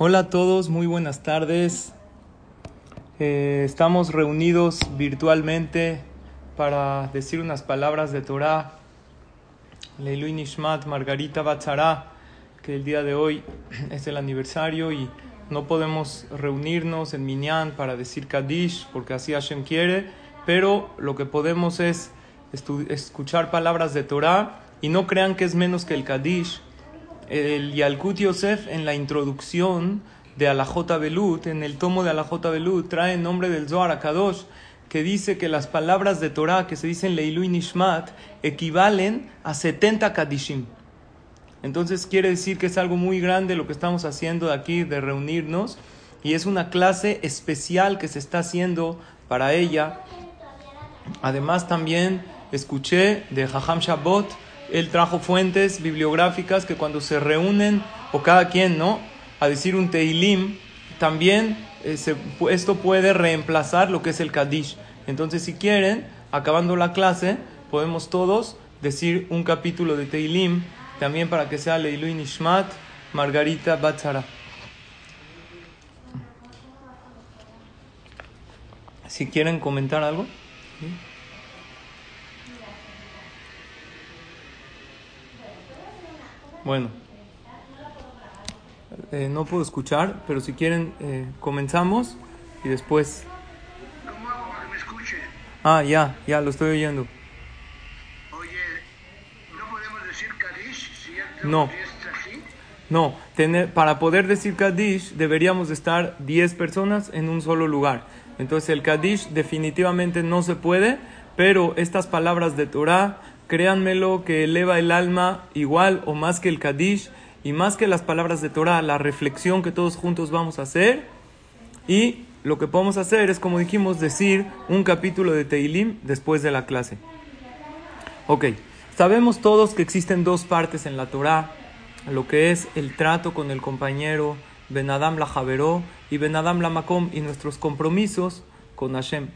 Hola a todos, muy buenas tardes. Eh, estamos reunidos virtualmente para decir unas palabras de Torah. Leilu Nishmat, Margarita Batzara, que el día de hoy es el aniversario y no podemos reunirnos en Minyan para decir Kaddish porque así Hashem quiere, pero lo que podemos es escuchar palabras de Torah y no crean que es menos que el Kaddish el Yalkut Yosef en la introducción de Alajota Belut, en el tomo de Alajota Belut, trae el nombre del Zohar Akadosh, que dice que las palabras de Torah que se dicen Leilu y Nishmat equivalen a 70 Kadishim. Entonces quiere decir que es algo muy grande lo que estamos haciendo aquí, de reunirnos, y es una clase especial que se está haciendo para ella. Además también escuché de Jajam Shabbat, él trajo fuentes bibliográficas que cuando se reúnen, o cada quien, ¿no? A decir un Teilim, también eh, esto puede reemplazar lo que es el Kadish. Entonces, si quieren, acabando la clase, podemos todos decir un capítulo de Teilim, también para que sea Leilu Nishmat, Margarita Batzara. Si quieren comentar algo. Bueno, eh, no puedo escuchar, pero si quieren eh, comenzamos y después... ¿Cómo hago para que me escuche? Ah, ya, ya, lo estoy oyendo. Oye, ¿no podemos decir Kadish si ya No. así? No, tener, para poder decir Kaddish deberíamos de estar 10 personas en un solo lugar. Entonces el Kaddish definitivamente no se puede, pero estas palabras de Torah, créanmelo que eleva el alma igual o más que el Kaddish y más que las palabras de Torah, la reflexión que todos juntos vamos a hacer. Y lo que podemos hacer es, como dijimos, decir un capítulo de Teilim después de la clase. Ok, sabemos todos que existen dos partes en la Torah, lo que es el trato con el compañero, Ben Adam la Javeró y Ben Adam la Makom y nuestros compromisos con Hashem.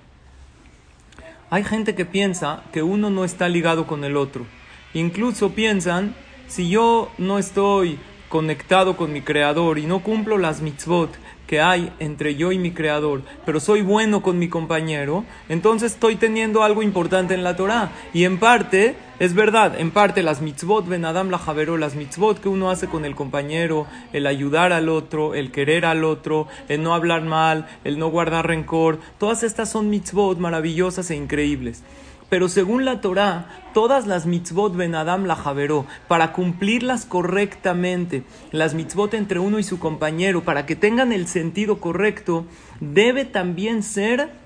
Hay gente que piensa que uno no está ligado con el otro. Incluso piensan, si yo no estoy conectado con mi creador y no cumplo las mitzvot que hay entre yo y mi creador, pero soy bueno con mi compañero, entonces estoy teniendo algo importante en la Torah. Y en parte, es verdad, en parte las mitzvot, Ben Adam la Javeró, las mitzvot que uno hace con el compañero, el ayudar al otro, el querer al otro, el no hablar mal, el no guardar rencor, todas estas son mitzvot maravillosas e increíbles. Pero según la Torá, todas las mitzvot Ben Adam la Javeró, para cumplirlas correctamente, las mitzvot entre uno y su compañero, para que tengan el sentido correcto, debe también ser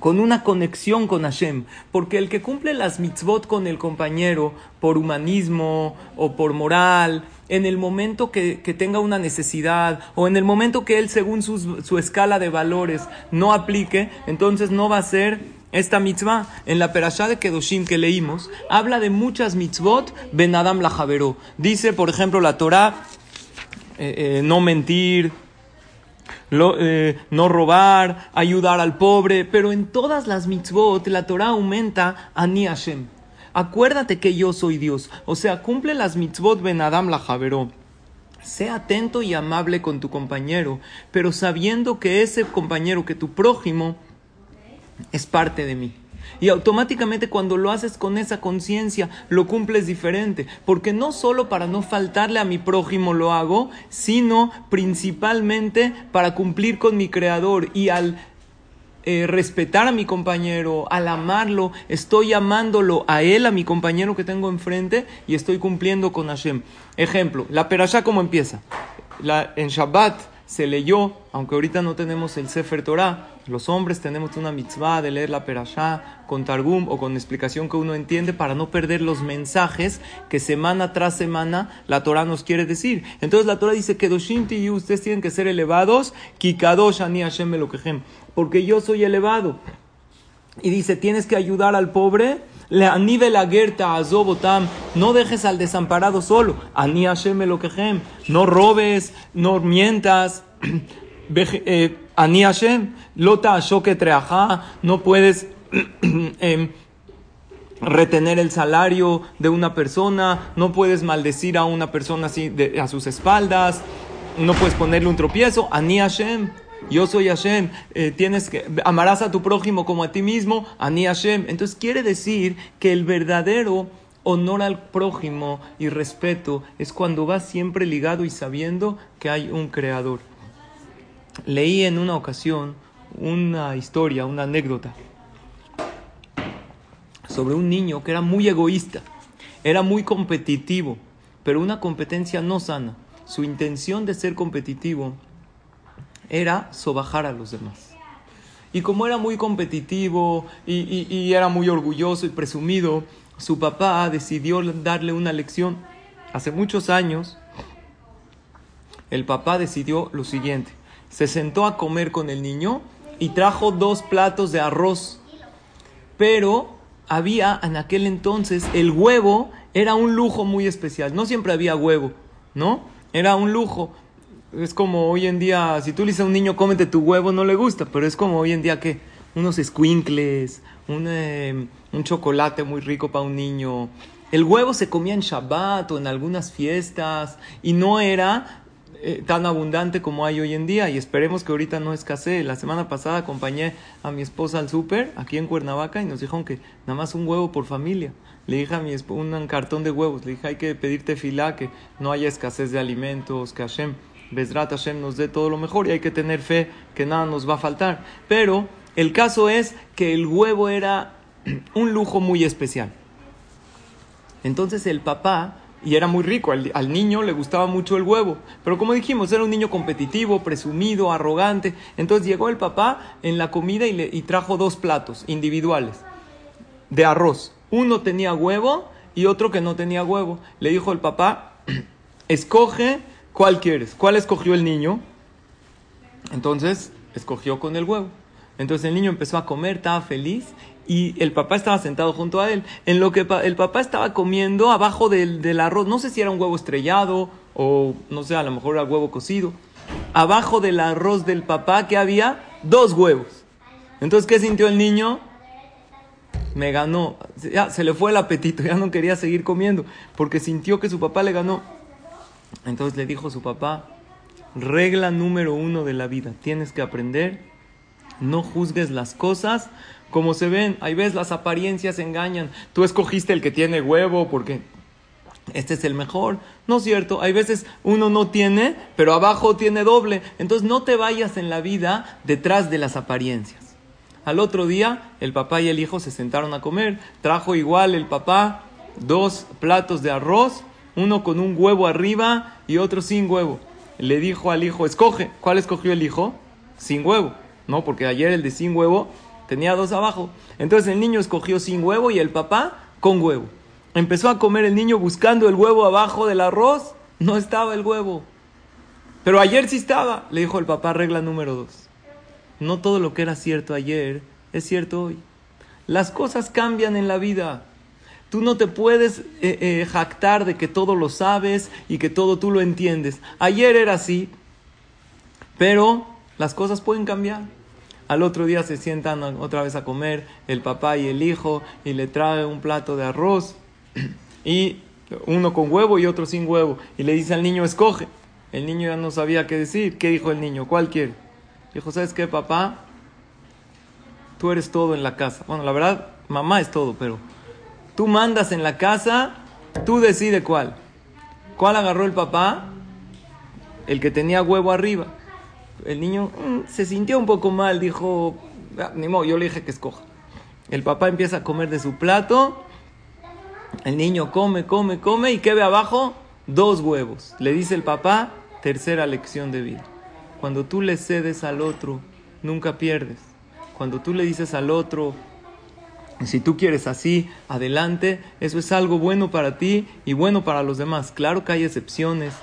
con una conexión con Hashem, porque el que cumple las mitzvot con el compañero por humanismo o por moral, en el momento que, que tenga una necesidad o en el momento que él según su, su escala de valores no aplique, entonces no va a ser esta mitzvah, en la perashá de Kedoshim que leímos, habla de muchas mitzvot, Ben Adam la. Dice, por ejemplo, la Torah, eh, eh, no mentir, eh, no robar, ayudar al pobre, pero en todas las mitzvot la Torah aumenta Ani Hashem. Acuérdate que yo soy Dios. O sea, cumple las mitzvot Ben Adam la Javeró. Sé atento y amable con tu compañero, pero sabiendo que ese compañero, que tu prójimo, es parte de mí. Y automáticamente cuando lo haces con esa conciencia, lo cumples diferente. Porque no solo para no faltarle a mi prójimo lo hago, sino principalmente para cumplir con mi creador. Y al eh, respetar a mi compañero, al amarlo, estoy amándolo a él, a mi compañero que tengo enfrente, y estoy cumpliendo con Hashem. Ejemplo, la perashá cómo empieza. La, en Shabbat se leyó, aunque ahorita no tenemos el Sefer Torah, los hombres tenemos una mitzvah de leer la perashá con targum o con explicación que uno entiende para no perder los mensajes que semana tras semana la Torah nos quiere decir. Entonces la Torah dice que doshinti y ustedes tienen que ser elevados, kikadosh ani Hashem porque yo soy elevado. Y dice, tienes que ayudar al pobre, le anive la gerta azobotam, no dejes al desamparado solo, ani Hashem melokehem, no robes, no mientas, eh, ani Hashem, lota ashoke treajá, no puedes eh, retener el salario de una persona, no puedes maldecir a una persona así de, a sus espaldas, no puedes ponerle un tropiezo, Ani Hashem, yo soy Hashem, eh, tienes que, amarás a tu prójimo como a ti mismo, Ani Hashem. Entonces quiere decir que el verdadero honor al prójimo y respeto es cuando vas siempre ligado y sabiendo que hay un creador. Leí en una ocasión una historia, una anécdota sobre un niño que era muy egoísta, era muy competitivo, pero una competencia no sana. Su intención de ser competitivo era sobajar a los demás. Y como era muy competitivo y, y era muy orgulloso y presumido, su papá decidió darle una lección. Hace muchos años, el papá decidió lo siguiente. Se sentó a comer con el niño y trajo dos platos de arroz. Pero había en aquel entonces el huevo era un lujo muy especial. No siempre había huevo, ¿no? Era un lujo. Es como hoy en día, si tú le dices a un niño cómete tu huevo, no le gusta, pero es como hoy en día que unos squinkles, un, em, un chocolate muy rico para un niño. El huevo se comía en Shabbat o en algunas fiestas y no era eh, tan abundante como hay hoy en día y esperemos que ahorita no escasee. La semana pasada acompañé a mi esposa al súper aquí en Cuernavaca y nos dijeron que nada más un huevo por familia. Le dije a mi esposa un cartón de huevos, le dije hay que pedirte filá, que no haya escasez de alimentos, que Hashem, Bezrat Hashem nos dé todo lo mejor y hay que tener fe que nada nos va a faltar. Pero el caso es que el huevo era un lujo muy especial. Entonces el papá y era muy rico. Al, niño le gustaba mucho el huevo. Pero como dijimos, era un niño competitivo, presumido, arrogante. Entonces llegó el papá en la comida y, le, y trajo dos platos individuales de arroz. Uno tenía huevo y otro que no tenía huevo. Le dijo el papá, escoge cuál quieres. ¿Cuál escogió el niño? Entonces escogió con el huevo. Entonces el niño empezó a comer, estaba feliz y el papá estaba sentado junto a él. En lo que el papá estaba comiendo abajo del, arroz, no sé si era un huevo estrellado o no sé, a lo mejor era huevo cocido. Abajo del arroz del papá que había dos huevos. Entonces, ¿qué sintió el niño? Me ganó. Ya se le fue el apetito, ya no quería seguir comiendo porque sintió que su papá le ganó. Entonces le dijo su papá, regla número uno de la vida, tienes que aprender, no juzgues las cosas como se ven. Hay veces las apariencias engañan. Tú escogiste el que tiene huevo porque este es el mejor. No es cierto. Hay veces uno no tiene, pero abajo tiene doble. Entonces no te vayas en la vida detrás de las apariencias. Al otro día, el papá y el hijo se sentaron a comer. Trajo igual el papá dos platos de arroz, uno con un huevo arriba y otro sin huevo. Le dijo al hijo, escoge. ¿Cuál escogió el hijo? Sin huevo. No, porque ayer el de sin huevo tenía dos abajo. Entonces el niño escogió sin huevo y el papá con huevo. Empezó a comer el niño buscando el huevo abajo del arroz. No estaba el huevo. Pero ayer sí estaba, le dijo el papá, regla número dos. No todo lo que era cierto ayer es cierto hoy. Las cosas cambian en la vida. Tú no te puedes eh, eh, jactar de que todo lo sabes y que todo tú lo entiendes. Ayer era así, pero las cosas pueden cambiar. Al otro día se sientan otra vez a comer el papá y el hijo y le trae un plato de arroz y uno con huevo y otro sin huevo. Y le dice al niño, escoge. El niño ya no sabía qué decir. ¿Qué dijo el niño? ¿Cuál quiere? Dijo, ¿sabes qué, papá? Tú eres todo en la casa. Bueno, la verdad, mamá es todo, pero tú mandas en la casa, tú decides cuál. ¿Cuál agarró el papá? El que tenía huevo arriba el niño mm, se sintió un poco mal, dijo, ah, ni modo, yo le dije que escoja. El papá empieza a comer de su plato, el niño come, come, come y ¿qué ve abajo? Dos huevos. Le dice el papá, tercera lección de vida. Cuando tú le cedes al otro, nunca pierdes. Cuando tú le dices al otro, si tú quieres así, adelante, eso es algo bueno para ti y bueno para los demás. Claro que hay excepciones,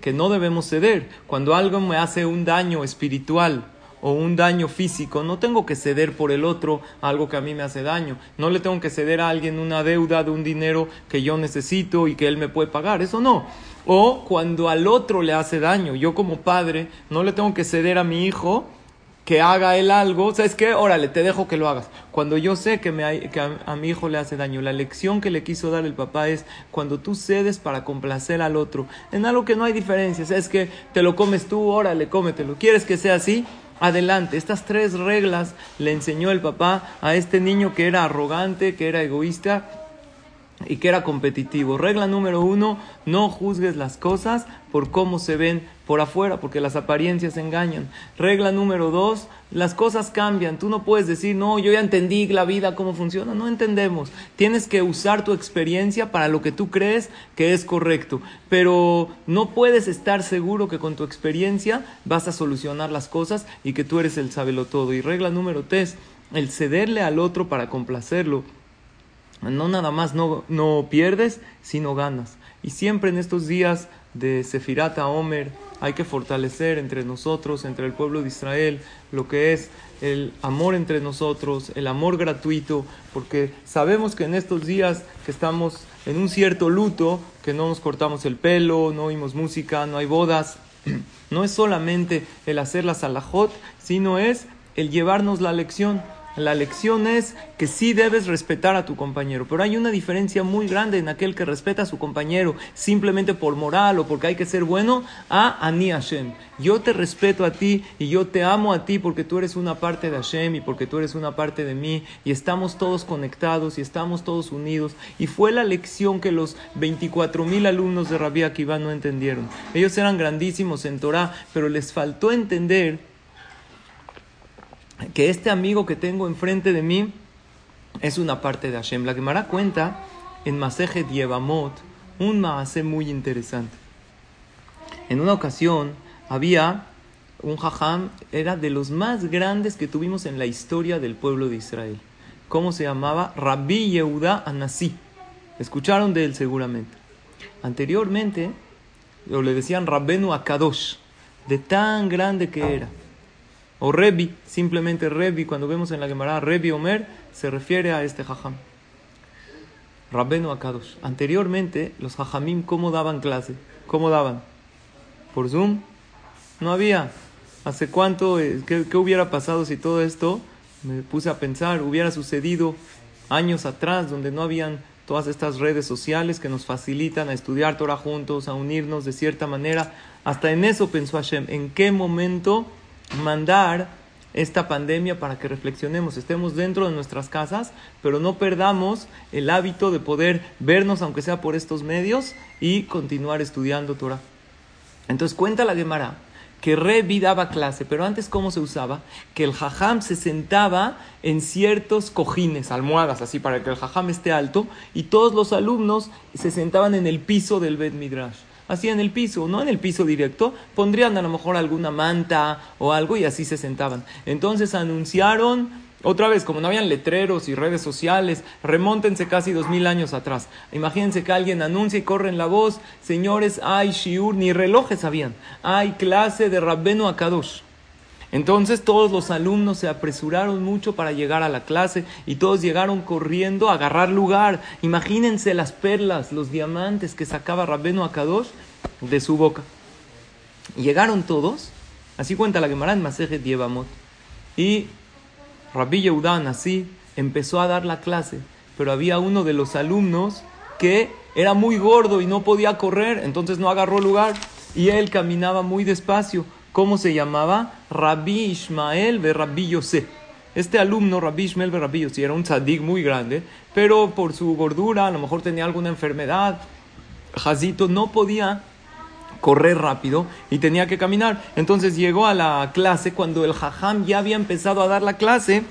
que no debemos ceder. Cuando algo me hace un daño espiritual o un daño físico, no tengo que ceder por el otro algo que a mí me hace daño. No le tengo que ceder a alguien una deuda de un dinero que yo necesito y que él me puede pagar. Eso no. O cuando al otro le hace daño, yo como padre no le tengo que ceder a mi hijo que haga él algo, ¿sabes qué? Órale, te dejo que lo hagas. Cuando yo sé que, me, que a, mi hijo le hace daño, la lección que le quiso dar el papá es cuando tú cedes para complacer al otro, en algo que no hay diferencia, ¿sabes que Te lo comes tú, órale, cómetelo. ¿Quieres que sea así? Adelante, estas tres reglas le enseñó el papá a este niño que era arrogante, que era egoísta y que era competitivo. Regla número uno, no juzgues las cosas por cómo se ven por afuera, porque las apariencias engañan. Regla número dos, las cosas cambian. Tú no puedes decir, no, yo ya entendí la vida, cómo funciona. No entendemos. Tienes que usar tu experiencia para lo que tú crees que es correcto. Pero no puedes estar seguro que con tu experiencia vas a solucionar las cosas y que tú eres el sabelo todo. Y regla número tres, el cederle al otro para complacerlo no nada más no, no pierdes, sino ganas. Y siempre en estos días de Sefirata Omer hay que fortalecer entre nosotros, entre el pueblo de Israel, lo que es el amor entre nosotros, el amor gratuito, porque sabemos que en estos días que estamos en un cierto luto, que no nos cortamos el pelo, no oímos música, no hay bodas, no es solamente el hacer la salahot, sino es el llevarnos la lección la lección es que sí debes respetar a tu compañero, pero hay una diferencia muy grande en aquel que respeta a su compañero simplemente por moral o porque hay que ser bueno a Ani Hashem. Yo te respeto a ti y yo te amo a ti porque tú eres una parte de Hashem y porque tú eres una parte de mí y estamos todos conectados y estamos todos unidos. Y fue la lección que los 24 mil alumnos de Rabbi Akiva no entendieron. Ellos eran grandísimos en Torah, pero les faltó entender que este amigo que tengo enfrente de mí es una parte de Hashem. La Gemara cuenta en Maseje Yevamot un maase muy interesante. En una ocasión había un jajam, era de los más grandes que tuvimos en la historia del pueblo de Israel. ¿Cómo se llamaba? Rabbi Yehuda Anasi. Escucharon de él seguramente. Anteriormente, o le decían Rabbenu Akadosh, de tan grande que era o Rebi, simplemente Rebi, cuando vemos en la Gemara Rebi Omer, se refiere a este jajam. Rabbenu Akadosh. Anteriormente, los jajamim, ¿cómo daban clase? ¿Cómo daban? ¿Por Zoom? No había. ¿Hace cuánto? Eh, ¿Qué, qué hubiera pasado si todo esto, me puse a pensar, hubiera sucedido años atrás, donde no habían todas estas redes sociales que nos facilitan a estudiar Torah juntos, a unirnos de cierta manera? Hasta en eso pensó Hashem. ¿En qué momento mandar esta pandemia para que reflexionemos, estemos dentro de nuestras casas, pero no perdamos el hábito de poder vernos, aunque sea por estos medios, y continuar estudiando Torah. Entonces cuenta la Gemara que Revi daba clase, pero antes cómo se usaba, que el jajam se sentaba en ciertos cojines, almohadas, así para que el jajam esté alto, y todos los alumnos se sentaban en el piso del Bet Midrash así en el piso, no en el piso directo, pondrían a lo mejor alguna manta o algo y así se sentaban. Entonces anunciaron otra vez, como no habían letreros y redes sociales, remóntense casi dos mil años atrás. Imagínense que alguien anuncia y corre en la voz, señores, hay shiur, ni relojes habían, hay clase de Rabbenu Akadosh. Entonces todos los alumnos se apresuraron mucho para llegar a la clase y todos llegaron corriendo a agarrar lugar. Imagínense las perlas, los diamantes que sacaba Rabbeno Akadosh de su boca. Llegaron todos, así cuenta la Gemara en Masejet Yevamot. Y Rabbi Yehudan así empezó a dar la clase, pero había uno de los alumnos que era muy gordo y no podía correr, entonces no agarró lugar y él caminaba muy despacio. ¿Cómo se llamaba? Rabbi Ismael de Rabbi Yosef. Este alumno, Rabbi Ismael de Rabbi Yosef, era un tzadik muy grande, pero por su gordura, a lo mejor tenía alguna enfermedad. Jazito no podía correr rápido y tenía que caminar. Entonces llegó a la clase cuando el jajam ya había empezado a dar la clase.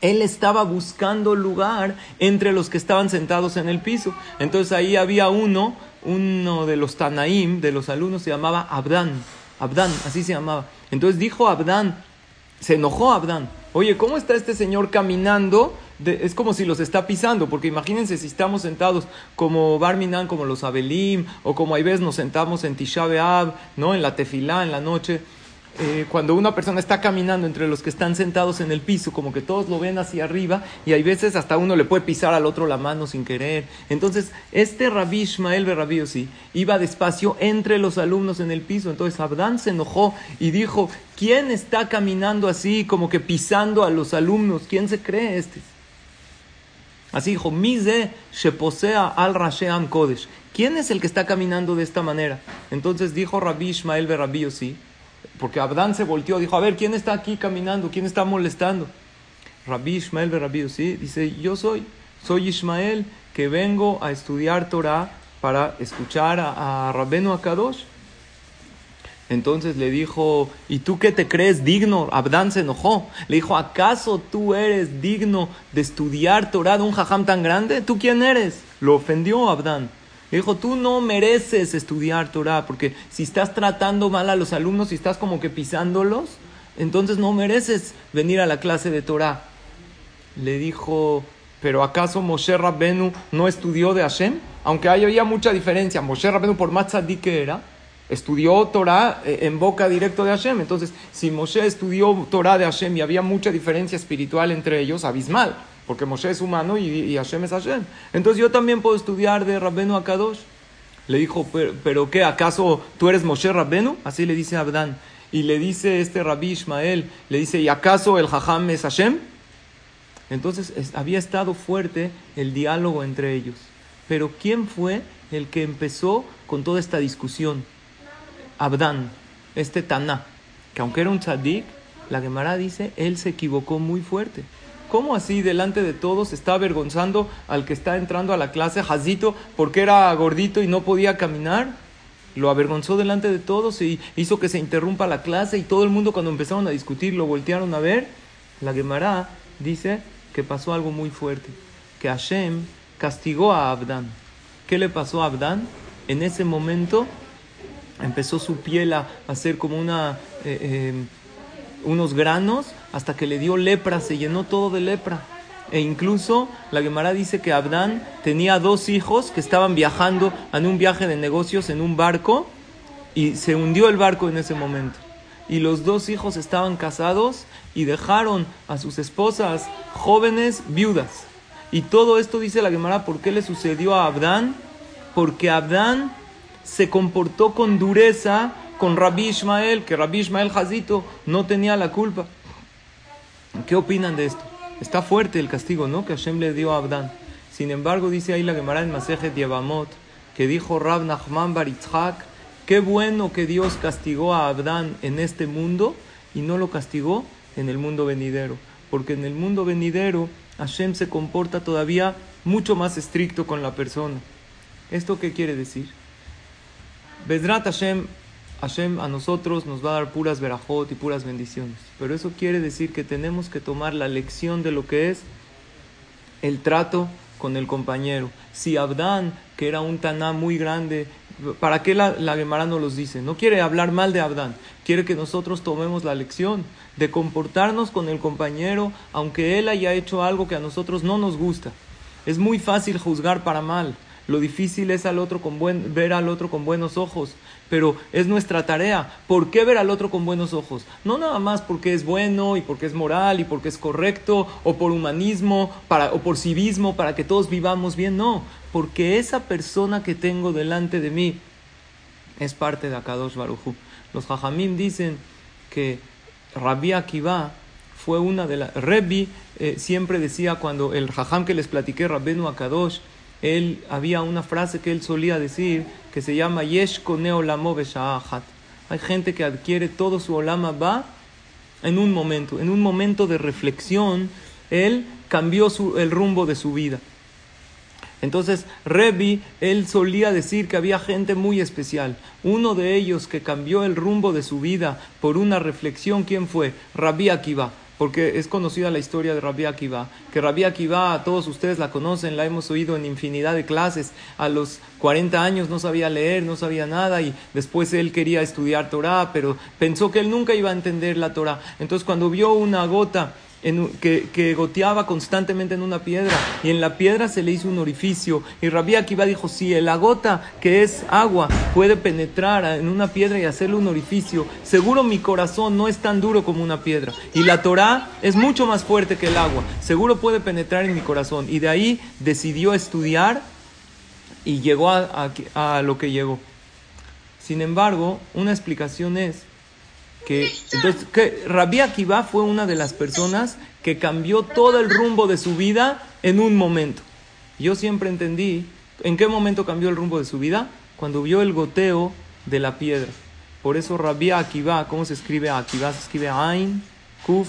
Él estaba buscando lugar entre los que estaban sentados en el piso. Entonces ahí había uno, uno de los Tanaim, de los alumnos, se llamaba Abdán. Abdán, así se llamaba. Entonces dijo Abdán, se enojó Abdán. Oye, ¿cómo está este señor caminando? es como si los está pisando, porque imagínense si estamos sentados como Barminan, como los Abelim, o como hay veces nos sentamos en Tisha B'Av, ¿no? En la tefilá, en la noche. Eh, cuando una persona está caminando entre los que están sentados en el piso, como que todos lo ven hacia arriba y hay veces hasta uno le puede pisar al otro la mano sin querer. Entonces, este Rabbi Ishmael Berrabí sí, iba despacio entre los alumnos en el piso. Entonces, Abdán se enojó y dijo, ¿quién está caminando así, como que pisando a los alumnos? ¿Quién se cree este? Así dijo, Mise posea al Rasheam Kodesh. ¿Quién es el que está caminando de esta manera? Entonces dijo Rabbi Ishmael Berrabí sí porque Abdán se volteó, dijo, a ver, ¿quién está aquí caminando? ¿Quién está molestando? Rabbi Ishmael Rabbi sí, dice, yo soy, soy Ishmael que vengo a estudiar Torah para escuchar a, a Rabbenu Akadosh. Entonces le dijo, ¿y tú qué te crees digno? Abdán se enojó. Le dijo, ¿acaso tú eres digno de estudiar Torah de un jajam tan grande? ¿Tú quién eres? Lo ofendió Abdán dijo, tú no mereces estudiar Torah, porque si estás tratando mal a los alumnos, si estás como que pisándolos, entonces no mereces venir a la clase de Torah. Le dijo, ¿pero acaso Moshe Rabbenu no estudió de Hashem? Aunque había mucha diferencia, Moshe Rabbenu por más que era, estudió Torah eh, en boca directo de Hashem. Entonces, si Moshe estudió Torah de Hashem y había mucha diferencia espiritual entre ellos, abismal porque Moshe es humano y, Hashem es Hashem. Entonces yo también puedo estudiar de Rabbenu Akadosh. Le dijo, ¿pero, qué? ¿Acaso tú eres Moshe Rabbenu? Así le dice Abdán. Y le dice este Rabbi Ishmael, le dice, ¿y acaso el Jajam es Hashem? Entonces había estado fuerte el diálogo entre ellos. Pero ¿quién fue el que empezó con toda esta discusión? Abdán, este Taná, que aunque era un tzadik, la Gemara dice, él se equivocó muy fuerte. ¿Cómo así delante de todos está avergonzando al que está entrando a la clase, Jazito, porque era gordito y no podía caminar? Lo avergonzó delante de todos y hizo que se interrumpa la clase y todo el mundo cuando empezaron a discutir lo voltearon a ver. La Gemara dice que pasó algo muy fuerte, que Hashem castigó a Abdán. ¿Qué le pasó a Abdán? En ese momento empezó su piel a hacer como una... Eh, eh, unos granos hasta que le dio lepra, se llenó todo de lepra. E incluso la Gemara dice que Abdán tenía dos hijos que estaban viajando en un viaje de negocios en un barco y se hundió el barco en ese momento. Y los dos hijos estaban casados y dejaron a sus esposas jóvenes viudas. Y todo esto dice la Gemara, ¿por qué le sucedió a Abdán? Porque Abdán se comportó con dureza con Rabbi Ishmael, que Rabbi Ishmael Hazito no tenía la culpa. ¿Qué opinan de esto? Está fuerte el castigo, ¿no? Que Hashem le dio a Abdán. Sin embargo, dice ahí la Gemara en Masejet Yevamot, que dijo Rab Nachman Baritzhak, qué bueno que Dios castigó a Abdán en este mundo y no lo castigó en el mundo venidero. Porque en el mundo venidero Hashem se comporta todavía mucho más estricto con la persona. ¿Esto qué quiere decir? Bedrat Hashem Hashem a nosotros nos va a dar puras verajot y puras bendiciones. Pero eso quiere decir que tenemos que tomar la lección de lo que es el trato con el compañero. Si Abdán, que era un taná muy grande, ¿para qué la, la Gemara no los dice? No quiere hablar mal de Abdán, quiere que nosotros tomemos la lección de comportarnos con el compañero, aunque él haya hecho algo que a nosotros no nos gusta. Es muy fácil juzgar para mal. Lo difícil es al otro con buen, ver al otro con buenos ojos pero es nuestra tarea. ¿Por qué ver al otro con buenos ojos? No nada más porque es bueno y porque es moral y porque es correcto o por humanismo para, o por civismo para que todos vivamos bien, no, porque esa persona que tengo delante de mí es parte de Akadosh Baruchu. Los Jajamim dicen que Rabbi Akiva fue una de las... Rebbi eh, siempre decía cuando el Jajam que les platiqué, Rabbenu Akadosh, él había una frase que él solía decir que se llama Yesh Koneo Hay gente que adquiere todo su olama va en un momento, en un momento de reflexión, él cambió el rumbo de su vida. Entonces, Rebbi, él solía decir que había gente muy especial. Uno de ellos que cambió el rumbo de su vida por una reflexión, ¿quién fue? Rabbi Akiva porque es conocida la historia de Rabbi Akiva, que Rabbi Akiva, todos ustedes la conocen, la hemos oído en infinidad de clases, a los 40 años no sabía leer, no sabía nada y después él quería estudiar Torah, pero pensó que él nunca iba a entender la Torah. Entonces cuando vio una gota que, goteaba constantemente en una piedra y en la piedra se le hizo un orificio. Y Rabbi Akiva dijo, si la gota que es agua puede penetrar en una piedra y hacerle un orificio, seguro mi corazón no es tan duro como una piedra. Y la Torah es mucho más fuerte que el agua, seguro puede penetrar en mi corazón. Y de ahí decidió estudiar y llegó a lo que llegó. Sin embargo, una explicación es que entonces que Rabbi Akiva fue una de las personas que cambió todo el rumbo de su vida en un momento. Yo siempre entendí en qué momento cambió el rumbo de su vida cuando vio el goteo de la piedra. Por eso Rabbi Akiva, ¿cómo se escribe Akiva? Se escribe Ain, Kuf,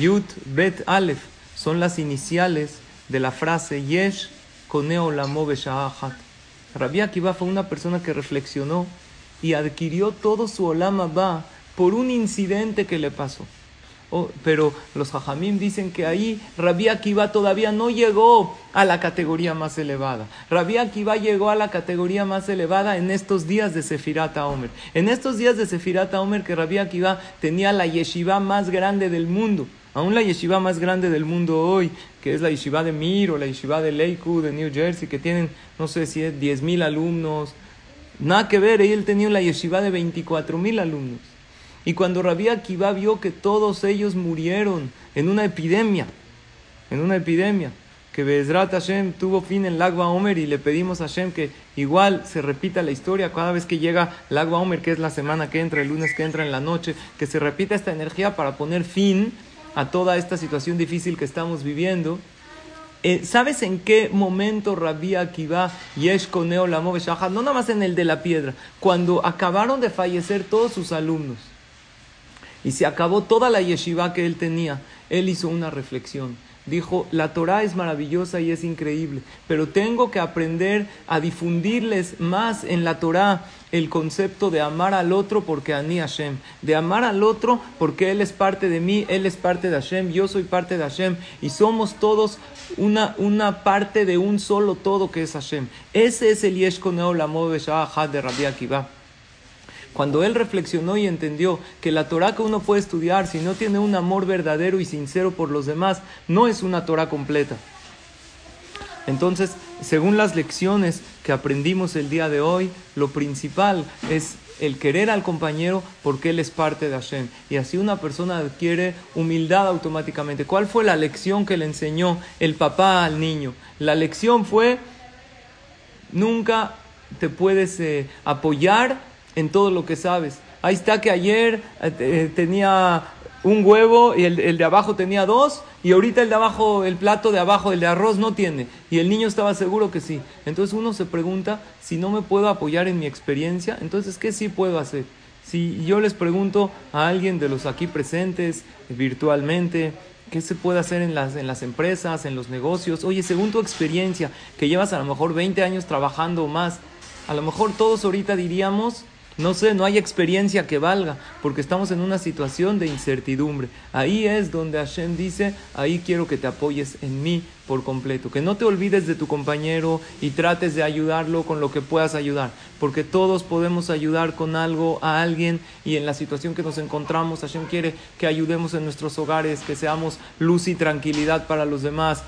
Yud, Bet, Aleph. Son las iniciales de la frase Yesh Koneo Lamo. Rabbi Akiva fue una persona que reflexionó y adquirió todo su olama ba por un incidente que le pasó. Oh, pero los hajamim dicen que ahí Rabbi Akiva todavía no llegó a la categoría más elevada. Rabbi Akiva llegó a la categoría más elevada en estos días de Sefirat Omer. En estos días de Sefirat Omer que Rabbi Akiva tenía la yeshiva más grande del mundo. Aún la yeshiva más grande del mundo hoy, que es la yeshiva de Mir o la yeshiva de Lakewood de New Jersey, que tienen, no sé si es 10 mil alumnos. Nada que ver, él tenía la yeshiva de 24 mil alumnos. Y cuando Rabbi Akiva vio que todos ellos murieron en una epidemia, en una epidemia, que Bezrat Hashem tuvo fin en Lagba Omer y le pedimos a Hashem que igual se repita la historia cada vez que llega Lagba Omer, que es la semana que entra, el lunes que entra en la noche, que se repita esta energía para poner fin a toda esta situación difícil que estamos viviendo. Eh, ¿Sabes en qué momento Rabbi Akiva, Yesh Koneo, Lamo No nada más en el de la piedra, cuando acabaron de fallecer todos sus alumnos y se acabó toda la yeshiva que él tenía, él hizo una reflexión. Dijo, la Torah es maravillosa y es increíble, pero tengo que aprender a difundirles más en la Torah el concepto de amar al otro porque Ani Hashem, de amar al otro porque Él es parte de mí, Él es parte de Hashem, yo soy parte de Hashem y somos todos una, una parte de un solo todo que es Hashem. Ese es el Yesh Koneo de Rabbi Akiva. Cuando él reflexionó y entendió que la Torah que uno puede estudiar, si no tiene un amor verdadero y sincero por los demás, no es una Torah completa. Entonces, según las lecciones que aprendimos el día de hoy, lo principal es el querer al compañero porque él es parte de Hashem. Y así una persona adquiere humildad automáticamente. ¿Cuál fue la lección que le enseñó el papá al niño? La lección fue, nunca te puedes eh, apoyar en todo lo que sabes. Ahí está que ayer eh, eh, tenía un huevo y el, de abajo tenía dos y ahorita el de abajo, el plato de abajo, el de arroz no tiene. Y el niño estaba seguro que sí. Entonces uno se pregunta, si no me puedo apoyar en mi experiencia, entonces ¿qué sí puedo hacer? Si yo les pregunto a alguien de los aquí presentes virtualmente, ¿qué se puede hacer en las, en las empresas, en los negocios? Oye, según tu experiencia, que llevas a lo mejor 20 años trabajando o más, a lo mejor todos ahorita diríamos no sé, no hay experiencia que valga, porque estamos en una situación de incertidumbre. Ahí es donde Hashem dice, ahí quiero que te apoyes en mí por completo, que no te olvides de tu compañero y trates de ayudarlo con lo que puedas ayudar, porque todos podemos ayudar con algo a alguien y en la situación que nos encontramos, Hashem quiere que ayudemos en nuestros hogares, que seamos luz y tranquilidad para los demás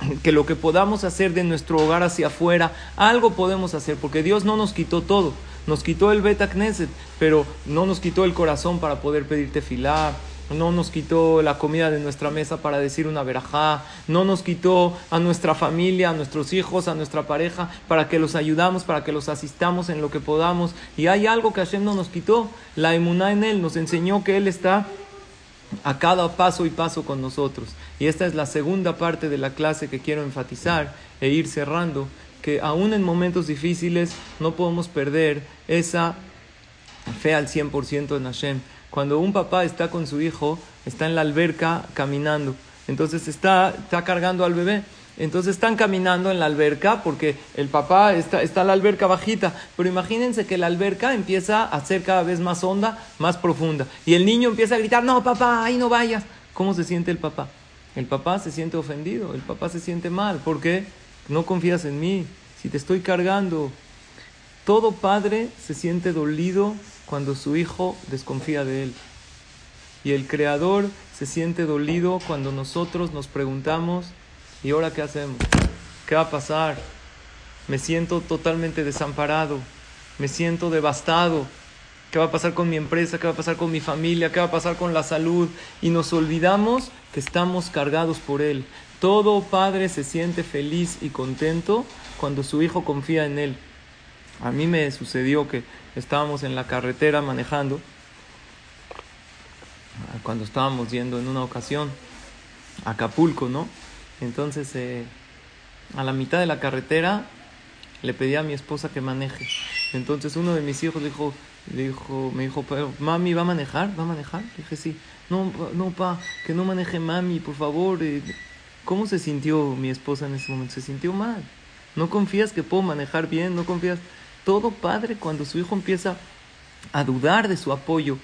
que lo que podamos hacer de nuestro hogar hacia afuera, algo podemos hacer, porque Dios no nos quitó todo. Nos quitó el beta Knesset, pero no nos quitó el corazón para poder pedirte filar. No nos quitó la comida de nuestra mesa para decir una verajá. No nos quitó a nuestra familia, a nuestros hijos, a nuestra pareja, para que los ayudamos, para que los asistamos en lo que podamos. Y hay algo que Hashem no nos quitó. La emuná en Él nos enseñó que Él está a cada paso y paso con nosotros. Y esta es la segunda parte de la clase que quiero enfatizar e ir cerrando, que aún en momentos difíciles no podemos perder esa fe al 100% en Hashem. Cuando un papá está con su hijo, está en la alberca caminando, entonces está, está cargando al bebé. Entonces están caminando en la alberca porque el papá está, está la alberca bajita, pero imagínense que la alberca empieza a ser cada vez más honda, más profunda. Y el niño empieza a gritar, no papá, ahí no vayas. ¿Cómo se siente el papá? El papá se siente ofendido, el papá se siente mal. ¿Por qué? No confías en mí. Si te estoy cargando, todo padre se siente dolido cuando su hijo desconfía de él. Y el Creador se siente dolido cuando nosotros nos preguntamos, ¿y ahora qué hacemos? ¿Qué va a pasar? Me siento totalmente desamparado, me siento devastado. ¿Qué va a pasar con mi empresa? ¿Qué va a pasar con mi familia? ¿Qué va a pasar con la salud? Y nos olvidamos que estamos cargados por Él. Todo padre se siente feliz y contento cuando su hijo confía en Él. A mí me sucedió que estábamos en la carretera manejando, cuando estábamos yendo en una ocasión a Acapulco, ¿no? Entonces, eh, a la mitad de la carretera le pedí a mi esposa que maneje. Entonces uno de mis hijos dijo, dijo, me dijo, mami, ¿va a manejar? ¿Va a manejar? Le dije, sí. No, no, pa, que no maneje mami, por favor. Eh, ¿Cómo se sintió mi esposa en ese momento? Se sintió mal. No confías que puedo manejar bien, no confías. Todo padre cuando su hijo empieza a dudar de su apoyo,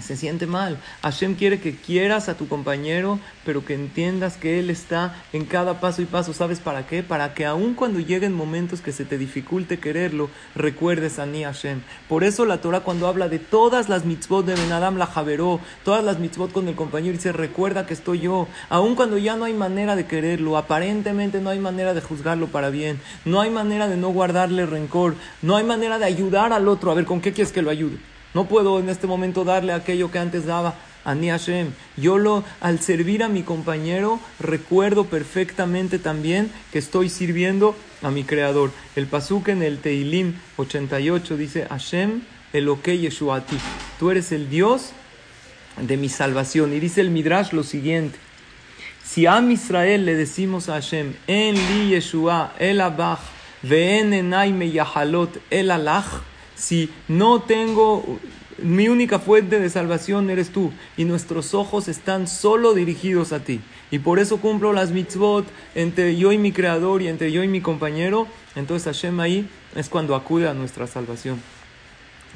se siente mal. Hashem quiere que quieras a tu compañero, pero que entiendas que él está en cada paso y paso. ¿Sabes para qué? Para que aun cuando lleguen momentos que se te dificulte quererlo, recuerdes a ni Hashem. Por eso la Torah cuando habla de todas las mitzvot de Benadam la Javeró, todas las mitzvot con el compañero, dice, recuerda que estoy yo. Aun cuando ya no hay manera de quererlo, aparentemente no hay manera de juzgarlo para bien, no hay manera de no guardarle rencor, no hay manera de ayudar al otro. A ver, ¿con qué quieres que lo ayude? No puedo en este momento darle aquello que antes daba a Ni Hashem. Yo lo, al servir a mi compañero, recuerdo perfectamente también que estoy sirviendo a mi creador. El pasuk en el Teilim 88 dice, Hashem Eloke Yeshuati. Tú eres el Dios de mi salvación. Y dice el Midrash lo siguiente. Si a Israel le decimos a Hashem, En li Yeshua el abach, ve'en enay me yahalot el alach, si no tengo, mi única fuente de salvación eres tú y nuestros ojos están solo dirigidos a ti. Y por eso cumplo las mitzvot entre yo y mi creador y entre yo y mi compañero. Entonces Hashem ahí es cuando acude a nuestra salvación.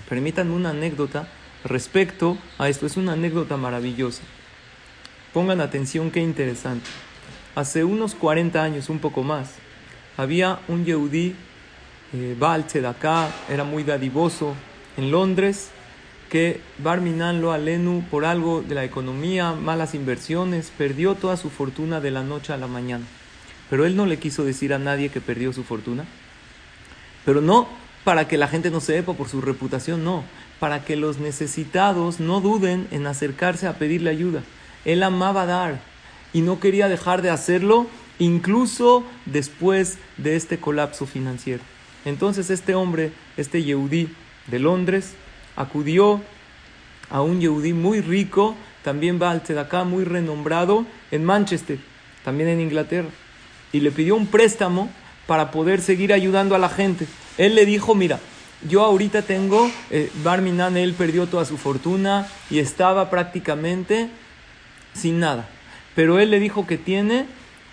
Permítanme una anécdota respecto a esto. Es una anécdota maravillosa. Pongan atención, qué interesante. Hace unos 40 años, un poco más, había un Yehudí eh, Baal acá era muy dadivoso en Londres, que Barminan lo alenu por algo de la economía, malas inversiones, perdió toda su fortuna de la noche a la mañana. Pero él no le quiso decir a nadie que perdió su fortuna. Pero no para que la gente no sepa por su reputación, no, para que los necesitados no duden en acercarse a pedirle ayuda. Él amaba dar y no quería dejar de hacerlo incluso después de este colapso financiero. Entonces este hombre, este Yehudí de Londres, acudió a un Yehudí muy rico, también va al muy renombrado, en Manchester, también en Inglaterra, y le pidió un préstamo para poder seguir ayudando a la gente. Él le dijo, mira, yo ahorita tengo, eh, Barminan, él perdió toda su fortuna y estaba prácticamente sin nada. Pero él le dijo que tiene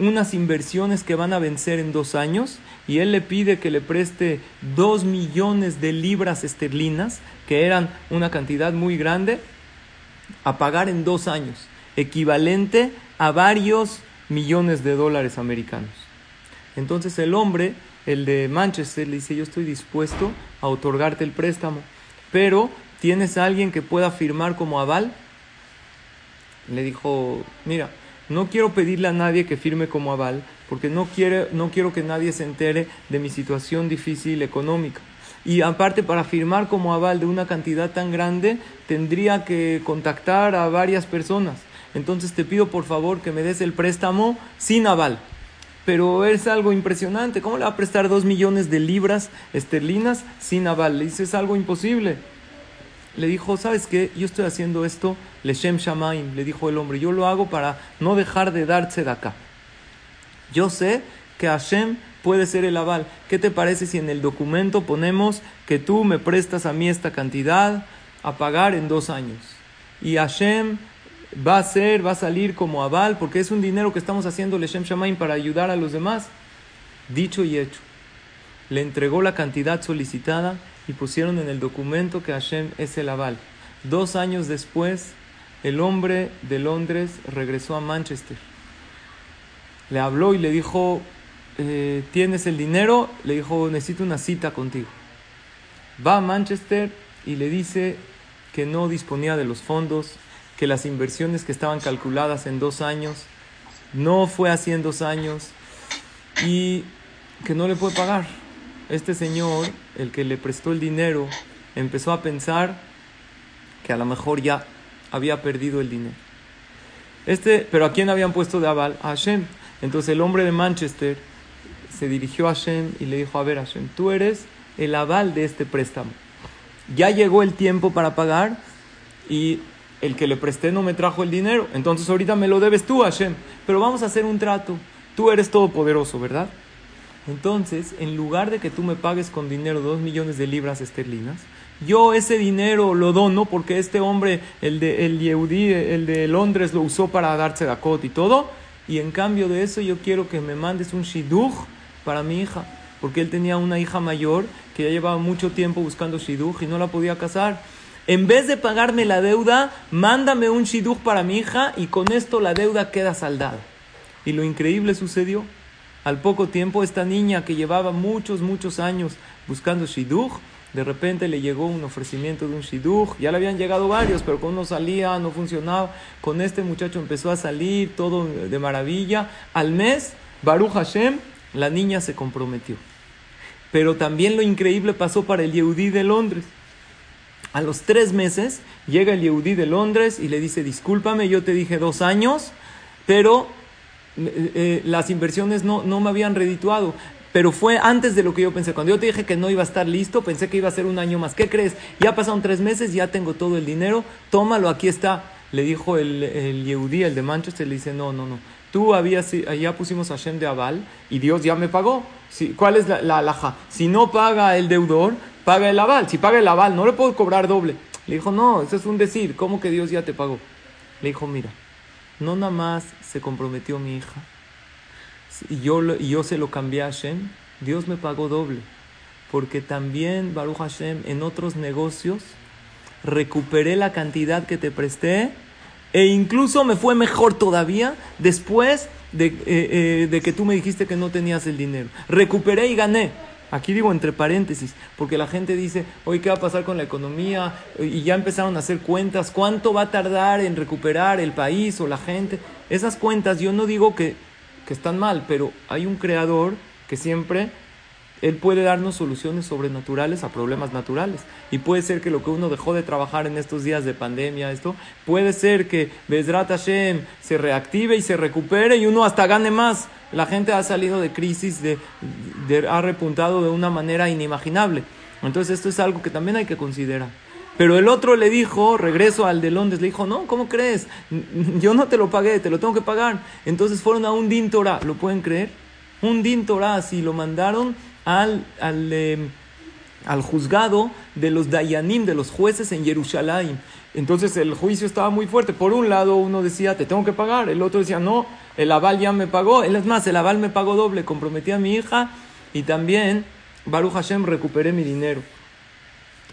unas inversiones que van a vencer en dos años y él le pide que le preste dos millones de libras esterlinas, que eran una cantidad muy grande, a pagar en dos años, equivalente a varios millones de dólares americanos. Entonces el hombre, el de Manchester, le dice, yo estoy dispuesto a otorgarte el préstamo, pero ¿tienes a alguien que pueda firmar como aval? Le dijo, mira, no quiero pedirle a nadie que firme como aval, porque no, quiere, no quiero que nadie se entere de mi situación difícil económica. Y aparte, para firmar como aval de una cantidad tan grande, tendría que contactar a varias personas. Entonces te pido por favor que me des el préstamo sin aval. Pero es algo impresionante. ¿Cómo le va a prestar dos millones de libras esterlinas sin aval? Le dice, es algo imposible le dijo, ¿sabes qué? Yo estoy haciendo esto, Leshem Shamaim, le dijo el hombre, yo lo hago para no dejar de darse de acá. Yo sé que Hashem puede ser el aval. ¿Qué te parece si en el documento ponemos que tú me prestas a mí esta cantidad a pagar en dos años? Y Hashem va a ser, va a salir como aval, porque es un dinero que estamos haciendo Leshem Shamaim para ayudar a los demás. Dicho y hecho. Le entregó la cantidad solicitada y pusieron en el documento que Hashem es el aval. Dos años después, el hombre de Londres regresó a Manchester. Le habló y le dijo, eh, ¿tienes el dinero? Le dijo, necesito una cita contigo. Va a Manchester y le dice que no disponía de los fondos, que las inversiones que estaban calculadas en dos años no fue así en dos años y que no le puede pagar. Este señor, el que le prestó el dinero, empezó a pensar que a lo mejor ya había perdido el dinero. Este, pero ¿a quién habían puesto de aval? A Hashem. Entonces el hombre de Manchester se dirigió a Hashem y le dijo, a ver Hashem, tú eres el aval de este préstamo. Ya llegó el tiempo para pagar y el que le presté no me trajo el dinero, entonces ahorita me lo debes tú, Hashem. Pero vamos a hacer un trato. Tú eres todopoderoso, ¿verdad? Entonces, en lugar de que tú me pagues con dinero dos millones de libras esterlinas, yo ese dinero lo dono porque este hombre, el de el Yehudi, el de Londres, lo usó para darse Dakot y todo. Y en cambio de eso, yo quiero que me mandes un shidduch para mi hija. Porque él tenía una hija mayor que ya llevaba mucho tiempo buscando shidduch y no la podía casar. En vez de pagarme la deuda, mándame un shidduch para mi hija y con esto la deuda queda saldada. Y lo increíble sucedió. Al poco tiempo, esta niña que llevaba muchos, muchos años buscando shidduch, de repente le llegó un ofrecimiento de un shidduch. Ya le habían llegado varios, pero con uno salía, no funcionaba. Con este muchacho empezó a salir, todo de maravilla. Al mes, Baruch Hashem, la niña se comprometió. Pero también lo increíble pasó para el Yehudí de Londres. A los tres meses llega el Yehudí de Londres y le dice, discúlpame, yo te dije dos años, pero eh, eh, las inversiones no, no me habían redituado. Pero fue antes de lo que yo pensé. Cuando yo te dije que no iba a estar listo, pensé que iba a ser un año más. ¿Qué crees? Ya pasaron tres meses, ya tengo todo el dinero, tómalo, aquí está. Le dijo el, el el de Manchester, le dice, no, no, no. Tú habías, ya pusimos a Hashem de aval y Dios ya me pagó. ¿Cuál es la, la? Si no paga el deudor, paga el aval. Si paga el aval, no le puedo cobrar doble. Le dijo, no, eso es un decir. ¿Cómo que Dios ya te pagó? Le dijo, mira, no nada más se comprometió mi hija y yo, yo se lo cambié a Hashem, Dios me pagó doble. Porque también, Baruch Hashem, en otros negocios recuperé la cantidad que te presté e incluso me fue mejor todavía después de, eh, eh, de que tú me dijiste que no tenías el dinero. Recuperé y gané. Aquí digo entre paréntesis, porque la gente dice, hoy ¿qué va a pasar con la economía? Y ya empezaron a hacer cuentas, ¿cuánto va a tardar en recuperar el país o la gente? Esas cuentas yo no digo que, que están mal, pero hay un creador que siempre él puede darnos soluciones sobrenaturales a problemas naturales. Y puede ser que lo que uno dejó de trabajar en estos días de pandemia, esto, puede ser que Bezrat Hashem se reactive y se recupere y uno hasta gane más. La gente ha salido de crisis, de, ha repuntado de una manera inimaginable. Entonces esto es algo que también hay que considerar. Pero el otro le dijo, regreso al de Londres, le dijo, no, ¿cómo crees? Yo no te lo pagué, te lo tengo que pagar. Entonces fueron a un Din Torah, ¿lo pueden creer? Un Din así lo mandaron al, al, em, al juzgado de los Dayanim, de los jueces en Jerusalén. Entonces el juicio estaba muy fuerte. Por un lado uno decía, te tengo que pagar. El otro decía, no, el aval ya me pagó. Es más, el aval me pagó doble. Comprometí a mi hija y también, Baruch Hashem, recuperé mi dinero.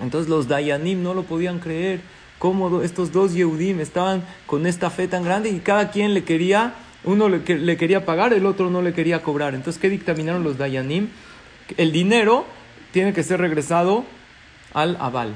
Entonces los Dayanim no lo podían creer. Cómo estos dos Yehudim estaban con esta fe tan grande y cada quien le quería, uno le, le quería pagar, el otro no le quería cobrar. Entonces, ¿qué dictaminaron los Dayanim? El dinero tiene que ser regresado al Aval.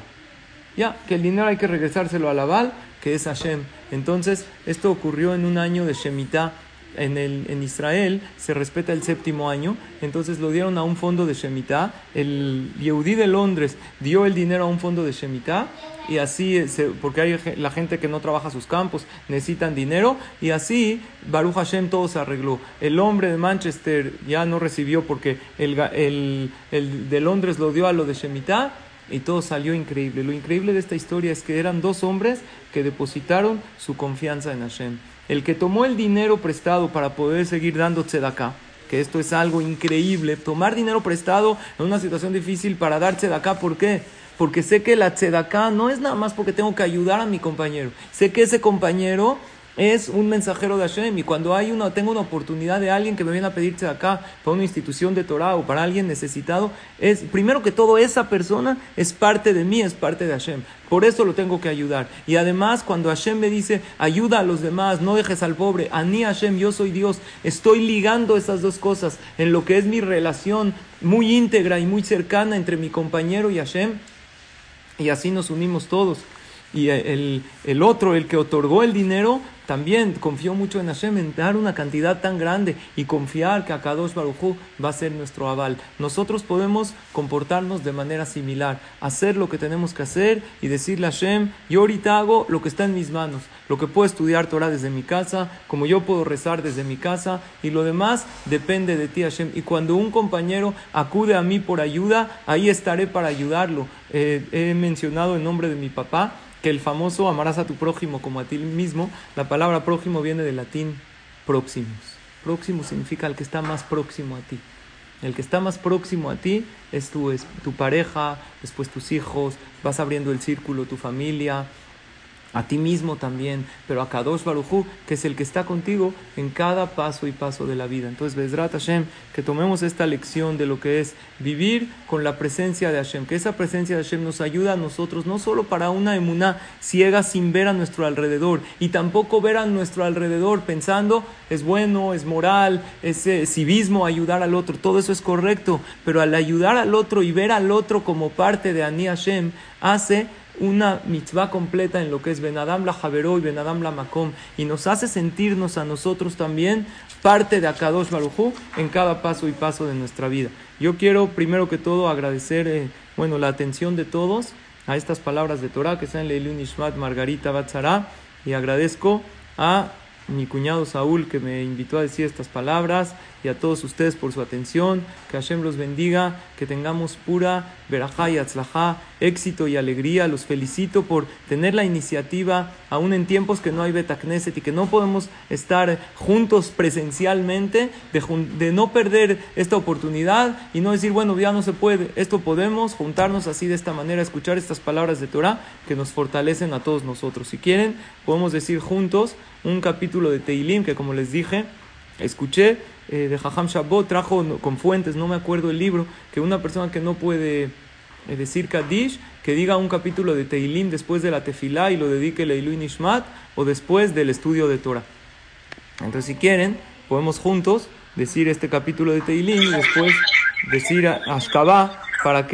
Ya, que el dinero hay que regresárselo al Aval, que es Hashem. Entonces, esto ocurrió en un año de Shemitah. En, el, en Israel se respeta el séptimo año, entonces lo dieron a un fondo de Shemitah. El Yehudí de Londres dio el dinero a un fondo de Shemitah y así, porque hay la gente que no trabaja sus campos, necesitan dinero, y así Baruch Hashem todo se arregló. El hombre de Manchester ya no recibió porque el, el, el de Londres lo dio a lo de Shemitah, y todo salió increíble. Lo increíble de esta historia es que eran dos hombres que depositaron su confianza en Hashem. El que tomó el dinero prestado para poder seguir dando tzedakah, que esto es algo increíble, tomar dinero prestado en una situación difícil para dar tzedakah, ¿por qué? porque sé que la tzedaká no es nada más porque tengo que ayudar a mi compañero. Sé que ese compañero es un mensajero de Hashem y cuando hay una, tengo una oportunidad de alguien que me viene a pedir acá para una institución de Torah o para alguien necesitado, es primero que todo esa persona es parte de mí, es parte de Hashem. Por eso lo tengo que ayudar. Y además cuando Hashem me dice ayuda a los demás, no dejes al pobre, a mí Hashem, yo soy Dios, estoy ligando esas dos cosas en lo que es mi relación muy íntegra y muy cercana entre mi compañero y Hashem y así nos unimos todos. Y el, el otro, el que otorgó el dinero, también confió mucho en Hashem en dar una cantidad tan grande y confiar que Akadosh Baruchu va a ser nuestro aval. Nosotros podemos comportarnos de manera similar, hacer lo que tenemos que hacer y decirle a Hashem, yo ahorita hago lo que está en mis manos, lo que puedo estudiar Torah desde mi casa, como yo puedo rezar desde mi casa y lo demás depende de ti Hashem. Y cuando un compañero acude a mí por ayuda, ahí estaré para ayudarlo. Eh, he mencionado el nombre de mi papá que el famoso amarás a tu prójimo como a ti mismo, la palabra prójimo viene del latín próximos. Próximo significa el que está más próximo a ti. El que está más próximo a ti es tu, es tu pareja, después tus hijos, vas abriendo el círculo, tu familia, a ti mismo también, pero a Kadosh Baruchu, que es el que está contigo en cada paso y paso de la vida. Entonces, Bezrat Hashem, que tomemos esta lección de lo que es vivir con la presencia de Hashem, que esa presencia de Hashem nos ayuda a nosotros, no solo para una emuná ciega sin ver a nuestro alrededor, y tampoco ver a nuestro alrededor pensando es bueno, es moral, es eh, civismo ayudar al otro, todo eso es correcto, pero al ayudar al otro y ver al otro como parte de Ani Hashem, hace una mitzvah completa en lo que es Benadam la Javeró y Benadam la Makom y nos hace sentirnos a nosotros también parte de Akadosh Barujú en cada paso y paso de nuestra vida. Yo quiero primero que todo agradecer eh, bueno, la atención de todos a estas palabras de Torah que están en Leilun Ishmat Margarita Batzara y agradezco a mi cuñado Saúl que me invitó a decir estas palabras y a todos ustedes por su atención. Que Hashem los bendiga, que tengamos pura verajá y atzlajá, éxito y alegría. Los felicito por tener la iniciativa, aún en tiempos que no hay Betacneset y que no podemos estar juntos presencialmente, de, de no perder esta oportunidad y no decir, bueno, ya no se puede. Esto podemos juntarnos así de esta manera, escuchar estas palabras de Torah que nos fortalecen a todos nosotros. Si quieren, podemos decir juntos un capítulo de Teilim que, como les dije, escuché eh, de Jajam Shabbat, trajo con fuentes, no me acuerdo el libro, que una persona que no puede eh, decir Kaddish, que diga un capítulo de Teilim después de la Tefilá y lo dedique Ilui Nishmat o después del estudio de Torah. Entonces, si quieren, podemos juntos decir este capítulo de Teilim y después decir Ashkabah para que